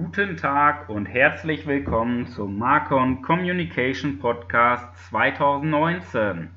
Guten Tag und herzlich willkommen zum Marcon Communication Podcast 2019.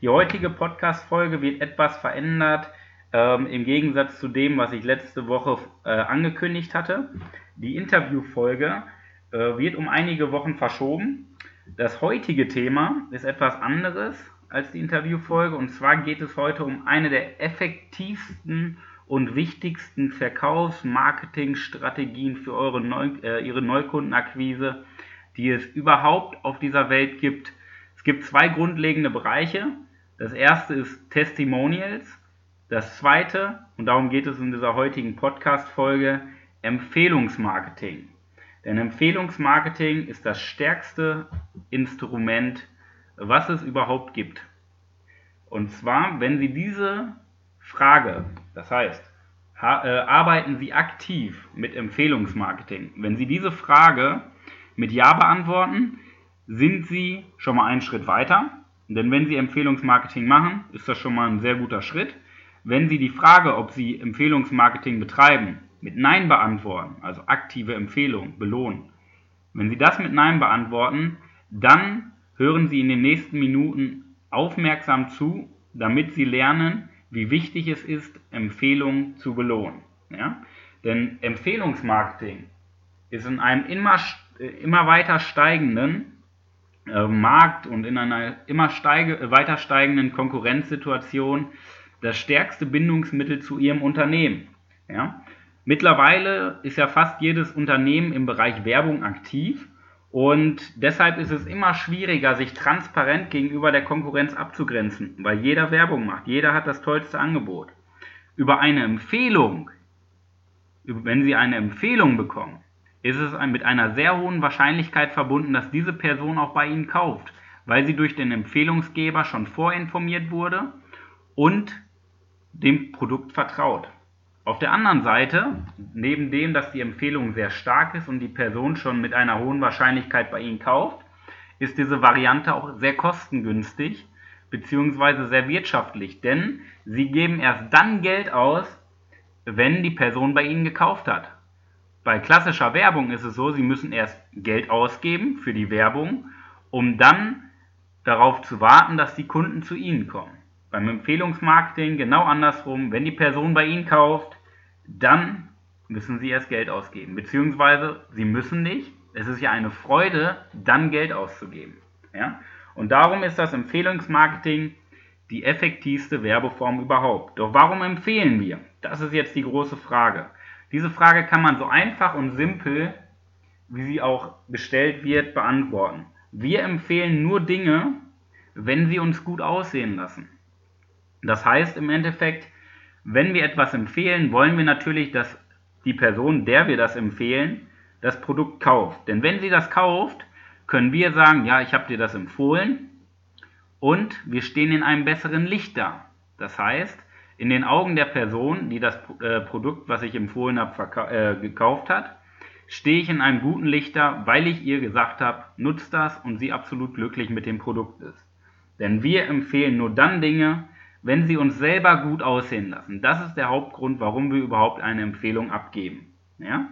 Die heutige Podcast-Folge wird etwas verändert ähm, im Gegensatz zu dem, was ich letzte Woche äh, angekündigt hatte. Die Interviewfolge äh, wird um einige Wochen verschoben. Das heutige Thema ist etwas anderes als die Interviewfolge und zwar geht es heute um eine der effektivsten und wichtigsten Verkaufs-, Marketingstrategien für eure Neu äh, Ihre Neukundenakquise, die es überhaupt auf dieser Welt gibt. Es gibt zwei grundlegende Bereiche. Das erste ist Testimonials. Das zweite, und darum geht es in dieser heutigen Podcast-Folge, Empfehlungsmarketing. Denn Empfehlungsmarketing ist das stärkste Instrument, was es überhaupt gibt. Und zwar, wenn Sie diese Frage, das heißt, äh, arbeiten Sie aktiv mit Empfehlungsmarketing? Wenn Sie diese Frage mit Ja beantworten, sind Sie schon mal einen Schritt weiter. Denn wenn Sie Empfehlungsmarketing machen, ist das schon mal ein sehr guter Schritt. Wenn Sie die Frage, ob Sie Empfehlungsmarketing betreiben, mit Nein beantworten, also aktive Empfehlung, belohnen, wenn Sie das mit Nein beantworten, dann hören Sie in den nächsten Minuten aufmerksam zu, damit Sie lernen, wie wichtig es ist, Empfehlungen zu belohnen. Ja? Denn Empfehlungsmarketing ist in einem immer, immer weiter steigenden äh, Markt und in einer immer steige, weiter steigenden Konkurrenzsituation das stärkste Bindungsmittel zu ihrem Unternehmen. Ja? Mittlerweile ist ja fast jedes Unternehmen im Bereich Werbung aktiv und deshalb ist es immer schwieriger, sich transparent gegenüber der Konkurrenz abzugrenzen, weil jeder Werbung macht, jeder hat das tollste Angebot. Über eine Empfehlung, wenn Sie eine Empfehlung bekommen, ist es mit einer sehr hohen Wahrscheinlichkeit verbunden, dass diese Person auch bei Ihnen kauft, weil sie durch den Empfehlungsgeber schon vorinformiert wurde und dem Produkt vertraut. Auf der anderen Seite, neben dem, dass die Empfehlung sehr stark ist und die Person schon mit einer hohen Wahrscheinlichkeit bei Ihnen kauft, ist diese Variante auch sehr kostengünstig bzw. sehr wirtschaftlich, denn Sie geben erst dann Geld aus, wenn die Person bei Ihnen gekauft hat. Bei klassischer Werbung ist es so, Sie müssen erst Geld ausgeben für die Werbung, um dann darauf zu warten, dass die Kunden zu Ihnen kommen. Beim Empfehlungsmarketing genau andersrum. Wenn die Person bei Ihnen kauft, dann müssen Sie erst Geld ausgeben. Beziehungsweise Sie müssen nicht. Es ist ja eine Freude, dann Geld auszugeben. Ja? Und darum ist das Empfehlungsmarketing die effektivste Werbeform überhaupt. Doch warum empfehlen wir? Das ist jetzt die große Frage. Diese Frage kann man so einfach und simpel, wie sie auch gestellt wird, beantworten. Wir empfehlen nur Dinge, wenn sie uns gut aussehen lassen. Das heißt im Endeffekt, wenn wir etwas empfehlen, wollen wir natürlich, dass die Person, der wir das empfehlen, das Produkt kauft. Denn wenn sie das kauft, können wir sagen, ja, ich habe dir das empfohlen und wir stehen in einem besseren Licht da. Das heißt, in den Augen der Person, die das äh, Produkt, was ich empfohlen habe, äh, gekauft hat, stehe ich in einem guten Licht da, weil ich ihr gesagt habe, nutzt das und sie absolut glücklich mit dem Produkt ist. Denn wir empfehlen nur dann Dinge, wenn sie uns selber gut aussehen lassen. Das ist der Hauptgrund, warum wir überhaupt eine Empfehlung abgeben. Ja?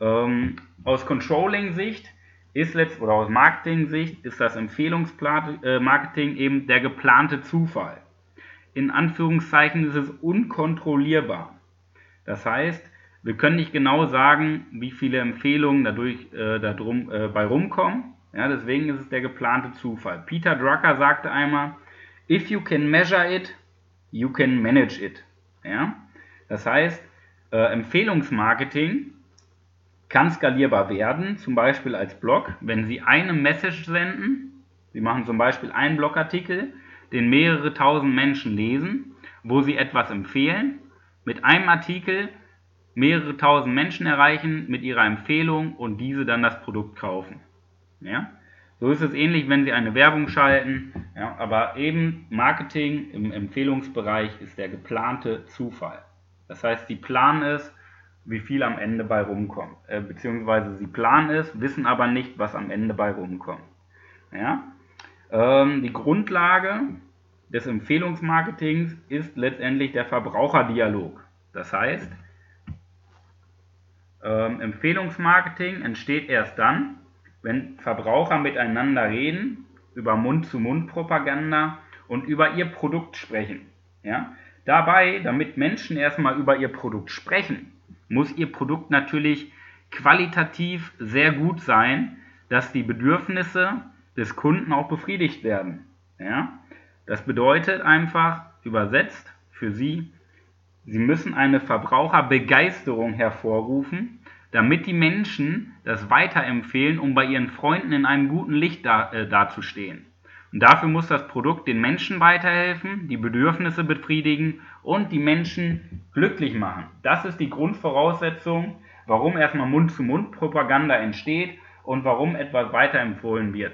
Ähm, aus Controlling-Sicht ist letzt oder aus Marketing-Sicht ist das Empfehlungsmarketing äh, eben der geplante Zufall. In Anführungszeichen ist es unkontrollierbar. Das heißt, wir können nicht genau sagen, wie viele Empfehlungen dadurch äh, darum, äh, bei rumkommen. Ja, deswegen ist es der geplante Zufall. Peter Drucker sagte einmal, If you can measure it, you can manage it. Ja? Das heißt, äh, Empfehlungsmarketing kann skalierbar werden, zum Beispiel als Blog, wenn Sie eine Message senden. Sie machen zum Beispiel einen Blogartikel, den mehrere tausend Menschen lesen, wo Sie etwas empfehlen. Mit einem Artikel mehrere tausend Menschen erreichen mit Ihrer Empfehlung und diese dann das Produkt kaufen. Ja? So ist es ähnlich, wenn Sie eine Werbung schalten, ja, aber eben Marketing im Empfehlungsbereich ist der geplante Zufall. Das heißt, Sie planen es, wie viel am Ende bei rumkommt, äh, beziehungsweise Sie planen es, wissen aber nicht, was am Ende bei rumkommt. Ja? Ähm, die Grundlage des Empfehlungsmarketings ist letztendlich der Verbraucherdialog. Das heißt, ähm, Empfehlungsmarketing entsteht erst dann, wenn Verbraucher miteinander reden, über Mund-zu-Mund-Propaganda und über ihr Produkt sprechen. Ja? Dabei, damit Menschen erstmal über ihr Produkt sprechen, muss ihr Produkt natürlich qualitativ sehr gut sein, dass die Bedürfnisse des Kunden auch befriedigt werden. Ja? Das bedeutet einfach, übersetzt für Sie, Sie müssen eine Verbraucherbegeisterung hervorrufen, damit die Menschen das weiterempfehlen, um bei ihren Freunden in einem guten Licht da, äh, dazustehen. Und dafür muss das Produkt den Menschen weiterhelfen, die Bedürfnisse befriedigen und die Menschen glücklich machen. Das ist die Grundvoraussetzung, warum erstmal Mund-zu-Mund-Propaganda entsteht und warum etwas weiterempfohlen wird,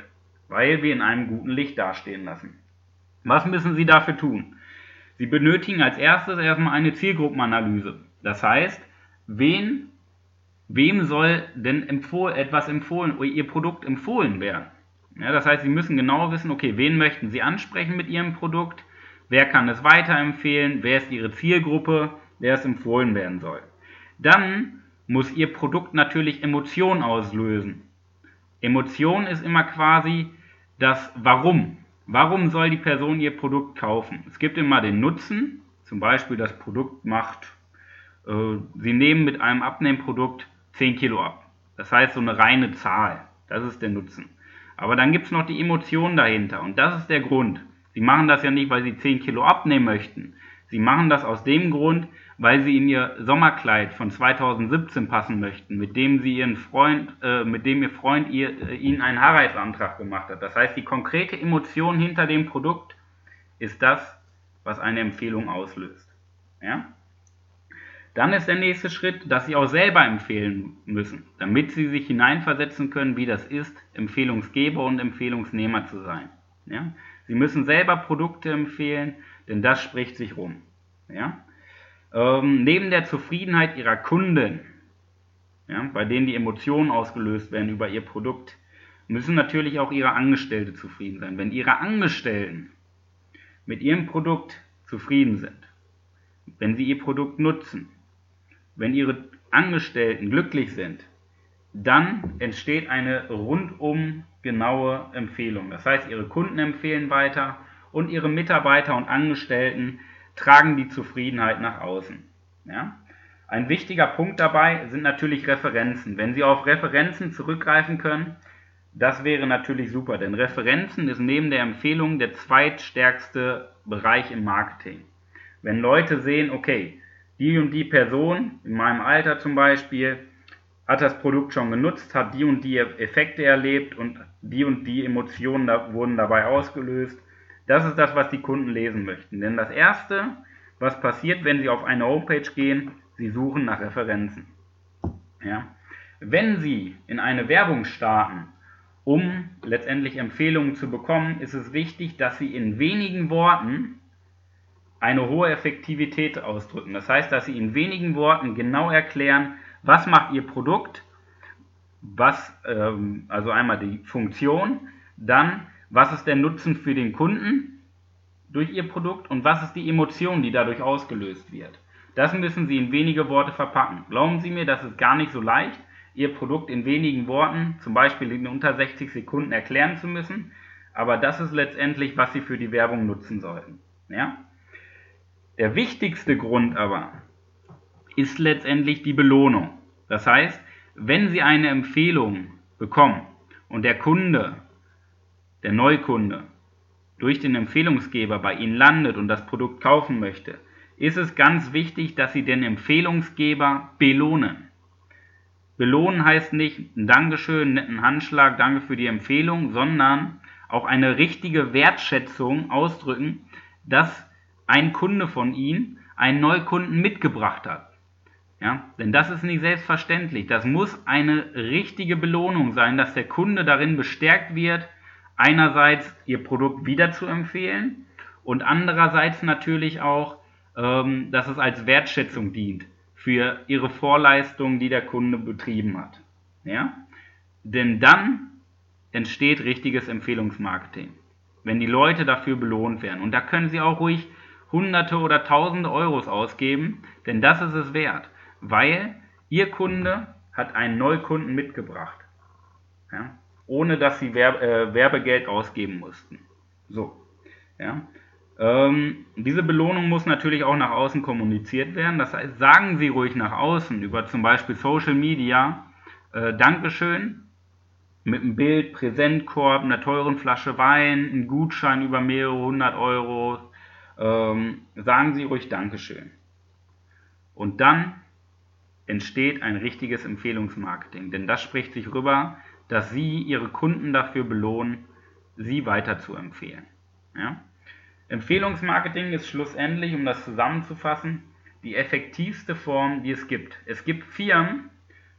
weil wir in einem guten Licht dastehen lassen. Was müssen Sie dafür tun? Sie benötigen als erstes erstmal eine Zielgruppenanalyse. Das heißt, wen, wem soll denn empfohlen, etwas empfohlen, oder Ihr Produkt empfohlen werden? Ja, das heißt, Sie müssen genau wissen, okay, wen möchten Sie ansprechen mit Ihrem Produkt, wer kann es weiterempfehlen, wer ist Ihre Zielgruppe, wer es empfohlen werden soll. Dann muss Ihr Produkt natürlich Emotionen auslösen. Emotion ist immer quasi das Warum. Warum soll die Person ihr Produkt kaufen? Es gibt immer den Nutzen, zum Beispiel das Produkt macht, äh, Sie nehmen mit einem Abnehmprodukt 10 Kilo ab. Das heißt so eine reine Zahl. Das ist der Nutzen. Aber dann gibt es noch die Emotionen dahinter und das ist der Grund. Sie machen das ja nicht, weil sie 10 Kilo abnehmen möchten. Sie machen das aus dem Grund, weil sie in ihr Sommerkleid von 2017 passen möchten, mit dem sie ihren Freund, äh, mit dem ihr Freund ihr, äh, ihnen einen Heiratsantrag gemacht hat. Das heißt, die konkrete Emotion hinter dem Produkt ist das, was eine Empfehlung auslöst. Ja? Dann ist der nächste Schritt, dass Sie auch selber empfehlen müssen, damit Sie sich hineinversetzen können, wie das ist, Empfehlungsgeber und Empfehlungsnehmer zu sein. Ja? Sie müssen selber Produkte empfehlen, denn das spricht sich rum. Ja? Ähm, neben der Zufriedenheit Ihrer Kunden, ja, bei denen die Emotionen ausgelöst werden über Ihr Produkt, müssen natürlich auch Ihre Angestellte zufrieden sein. Wenn Ihre Angestellten mit Ihrem Produkt zufrieden sind, wenn sie Ihr Produkt nutzen, wenn Ihre Angestellten glücklich sind, dann entsteht eine rundum genaue Empfehlung. Das heißt, Ihre Kunden empfehlen weiter und Ihre Mitarbeiter und Angestellten tragen die Zufriedenheit nach außen. Ja? Ein wichtiger Punkt dabei sind natürlich Referenzen. Wenn Sie auf Referenzen zurückgreifen können, das wäre natürlich super, denn Referenzen ist neben der Empfehlung der zweitstärkste Bereich im Marketing. Wenn Leute sehen, okay, die und die Person, in meinem Alter zum Beispiel, hat das Produkt schon genutzt, hat die und die Effekte erlebt und die und die Emotionen da, wurden dabei ausgelöst. Das ist das, was die Kunden lesen möchten. Denn das Erste, was passiert, wenn Sie auf eine Homepage gehen, Sie suchen nach Referenzen. Ja? Wenn Sie in eine Werbung starten, um letztendlich Empfehlungen zu bekommen, ist es wichtig, dass Sie in wenigen Worten eine hohe Effektivität ausdrücken. Das heißt, dass Sie in wenigen Worten genau erklären, was macht Ihr Produkt, was, ähm, also einmal die Funktion, dann was ist der Nutzen für den Kunden durch Ihr Produkt und was ist die Emotion, die dadurch ausgelöst wird. Das müssen Sie in wenige Worte verpacken. Glauben Sie mir, das ist gar nicht so leicht, Ihr Produkt in wenigen Worten, zum Beispiel in unter 60 Sekunden erklären zu müssen, aber das ist letztendlich, was Sie für die Werbung nutzen sollten. Ja? Der wichtigste Grund aber ist letztendlich die Belohnung. Das heißt, wenn Sie eine Empfehlung bekommen und der Kunde, der Neukunde, durch den Empfehlungsgeber bei Ihnen landet und das Produkt kaufen möchte, ist es ganz wichtig, dass Sie den Empfehlungsgeber belohnen. Belohnen heißt nicht ein Dankeschön, netten Handschlag, danke für die Empfehlung, sondern auch eine richtige Wertschätzung ausdrücken, dass ein Kunde von Ihnen einen Neukunden mitgebracht hat. Ja, denn das ist nicht selbstverständlich. Das muss eine richtige Belohnung sein, dass der Kunde darin bestärkt wird, einerseits Ihr Produkt wieder zu empfehlen und andererseits natürlich auch, ähm, dass es als Wertschätzung dient für Ihre Vorleistungen, die der Kunde betrieben hat. Ja? Denn dann entsteht richtiges Empfehlungsmarketing, wenn die Leute dafür belohnt werden. Und da können Sie auch ruhig Hunderte oder Tausende Euros ausgeben, denn das ist es wert, weil Ihr Kunde hat einen Neukunden mitgebracht. Ja? Ohne dass sie Werbe, äh, Werbegeld ausgeben mussten. So. Ja? Ähm, diese Belohnung muss natürlich auch nach außen kommuniziert werden. Das heißt, sagen Sie ruhig nach außen über zum Beispiel Social Media äh, Dankeschön mit einem Bild, Präsentkorb, einer teuren Flasche Wein, einem Gutschein über mehrere hundert Euro. Ähm, sagen Sie ruhig Dankeschön. Und dann entsteht ein richtiges Empfehlungsmarketing, denn das spricht sich rüber, dass Sie Ihre Kunden dafür belohnen, Sie weiter zu empfehlen. Ja? Empfehlungsmarketing ist schlussendlich, um das zusammenzufassen, die effektivste Form, die es gibt. Es gibt Firmen,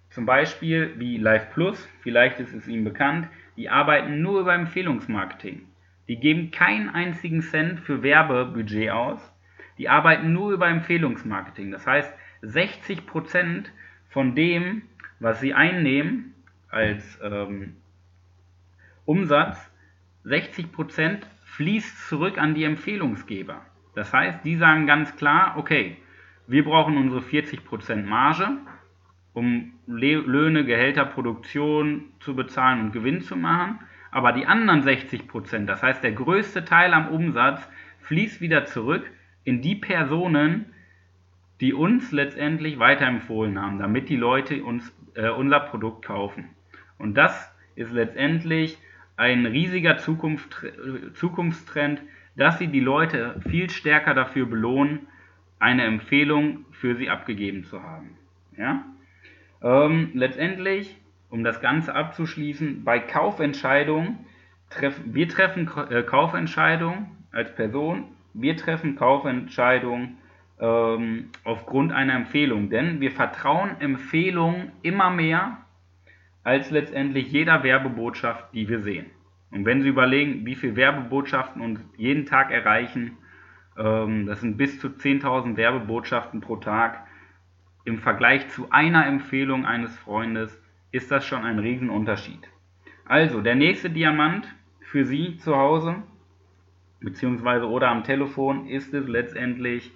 zum Beispiel wie Live Plus, vielleicht ist es Ihnen bekannt, die arbeiten nur über Empfehlungsmarketing. Die geben keinen einzigen Cent für Werbebudget aus. Die arbeiten nur über Empfehlungsmarketing. Das heißt, 60% von dem, was sie einnehmen als ähm, Umsatz, 60% fließt zurück an die Empfehlungsgeber. Das heißt, die sagen ganz klar, okay, wir brauchen unsere 40% Marge, um Löhne, Gehälter, Produktion zu bezahlen und Gewinn zu machen. Aber die anderen 60%, das heißt der größte Teil am Umsatz, fließt wieder zurück in die Personen, die uns letztendlich weiterempfohlen haben, damit die Leute uns äh, unser Produkt kaufen. Und das ist letztendlich ein riesiger Zukunft, Zukunftstrend, dass sie die Leute viel stärker dafür belohnen, eine Empfehlung für sie abgegeben zu haben. Ja? Ähm, letztendlich, um das Ganze abzuschließen, bei Kaufentscheidungen, treff, wir treffen äh, Kaufentscheidungen als Person, wir treffen Kaufentscheidungen ähm, aufgrund einer Empfehlung, denn wir vertrauen Empfehlungen immer mehr als letztendlich jeder Werbebotschaft, die wir sehen. Und wenn Sie überlegen, wie viele Werbebotschaften uns jeden Tag erreichen, ähm, das sind bis zu 10.000 Werbebotschaften pro Tag, im Vergleich zu einer Empfehlung eines Freundes ist das schon ein Riesenunterschied. Also, der nächste Diamant für Sie zu Hause, beziehungsweise oder am Telefon, ist es letztendlich,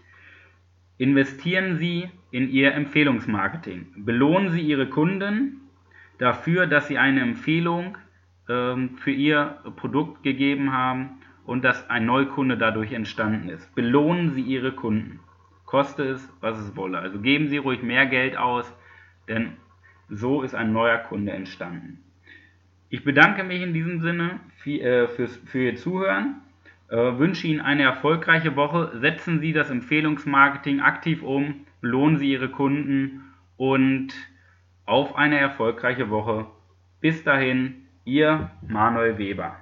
investieren Sie in Ihr Empfehlungsmarketing. Belohnen Sie Ihre Kunden dafür, dass sie eine Empfehlung ähm, für ihr Produkt gegeben haben und dass ein Neukunde dadurch entstanden ist. Belohnen Sie Ihre Kunden, koste es, was es wolle. Also geben Sie ruhig mehr Geld aus, denn so ist ein neuer Kunde entstanden. Ich bedanke mich in diesem Sinne für, äh, für Ihr Zuhören, äh, wünsche Ihnen eine erfolgreiche Woche, setzen Sie das Empfehlungsmarketing aktiv um, belohnen Sie Ihre Kunden und auf eine erfolgreiche Woche. Bis dahin, Ihr Manuel Weber.